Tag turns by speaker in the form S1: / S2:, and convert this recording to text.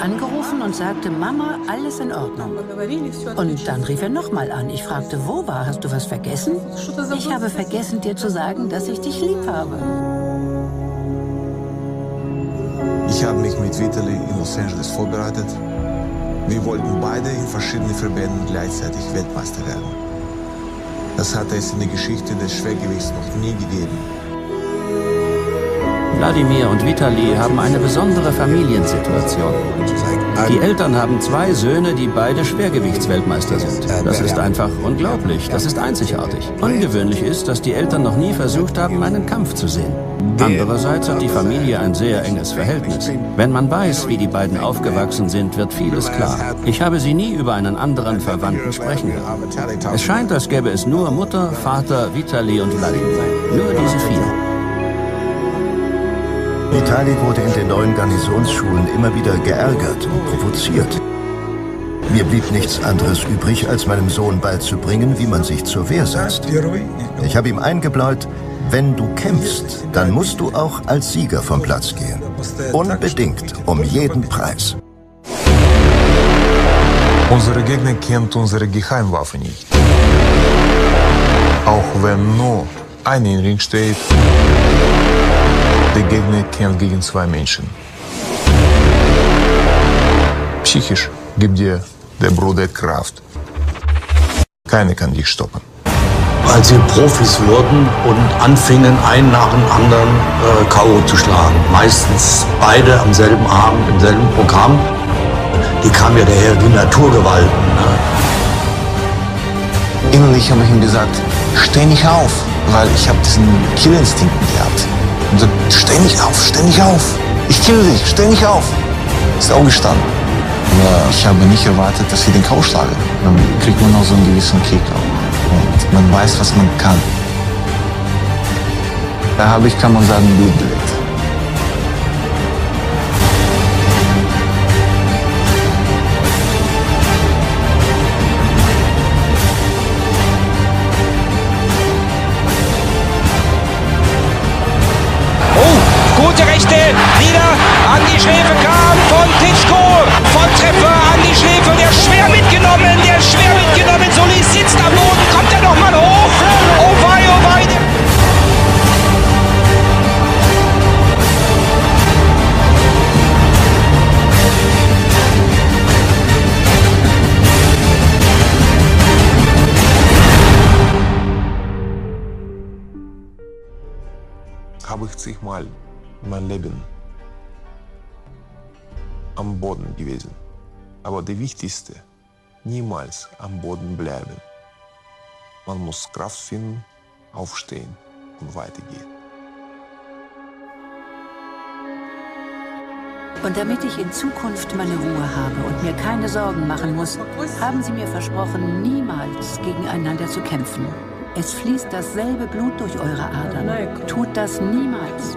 S1: angerufen und sagte, Mama, alles in Ordnung. Und dann rief er nochmal an. Ich fragte, wo war? Hast du was vergessen? Ich habe vergessen, dir zu sagen, dass ich dich lieb habe.
S2: Ich habe mich mit Vitali in Los Angeles vorbereitet. Wir wollten beide in verschiedenen Verbänden gleichzeitig Weltmeister werden. Das hatte es in der Geschichte des Schwergewichts noch nie gegeben.
S3: Wladimir und Vitali haben eine besondere Familiensituation. Die Eltern haben zwei Söhne, die beide Schwergewichtsweltmeister sind. Das ist einfach unglaublich, das ist einzigartig. Ungewöhnlich ist, dass die Eltern noch nie versucht haben, einen Kampf zu sehen. Andererseits hat die Familie ein sehr enges Verhältnis. Wenn man weiß, wie die beiden aufgewachsen sind, wird vieles klar. Ich habe sie nie über einen anderen Verwandten sprechen hören. Es scheint, als gäbe es nur Mutter, Vater, Vitali und Wladimir. Nur diese vier.
S4: Vitali wurde in den neuen Garnisonsschulen immer wieder geärgert und provoziert. Mir blieb nichts anderes übrig, als meinem Sohn beizubringen, wie man sich zur Wehr setzt. Ich habe ihm eingebläut, wenn du kämpfst, dann musst du auch als Sieger vom Platz gehen. Unbedingt, um jeden Preis.
S2: Unsere Gegner kennt unsere Geheimwaffe nicht. Auch wenn nur eine im Ring steht, der Gegner kämpft gegen zwei Menschen. Psychisch gibt dir der Bruder Kraft. Keiner kann dich stoppen.
S5: Als wir Profis wurden und anfingen, einen nach dem anderen äh, K.O. zu schlagen, meistens beide am selben Abend, im selben Programm, die kam ja daher wie Naturgewalten. Ne?
S2: Innerlich habe ich ihm gesagt, steh nicht auf, weil ich habe diesen Killinstinkt gehabt. Und so, steh nicht auf, steh nicht auf. Ich kill dich, steh nicht auf. Ist auch gestanden. Aber ich habe nicht erwartet, dass ich den K.O. schlage. Dann kriegt man noch so einen gewissen Kick auch. Und man weiß, was man kann. Da habe ich, kann man sagen, Blut
S6: Gute Rechte, wieder an die Schläfe kam von Titschko. Von Treffer an die Schläfe, der schwer mitgenommen, der schwer mitgenommen. Solis sitzt am Boden, kommt er nochmal hoch. Oh wei, oh wei.
S2: habe ich zigmal mein Leben am Boden gewesen. Aber der Wichtigste, niemals am Boden bleiben. Man muss Kraft finden, aufstehen und weitergehen.
S1: Und damit ich in Zukunft meine Ruhe habe und mir keine Sorgen machen muss, haben sie mir versprochen, niemals gegeneinander zu kämpfen. Es fließt dasselbe Blut durch eure Adern. Tut das niemals.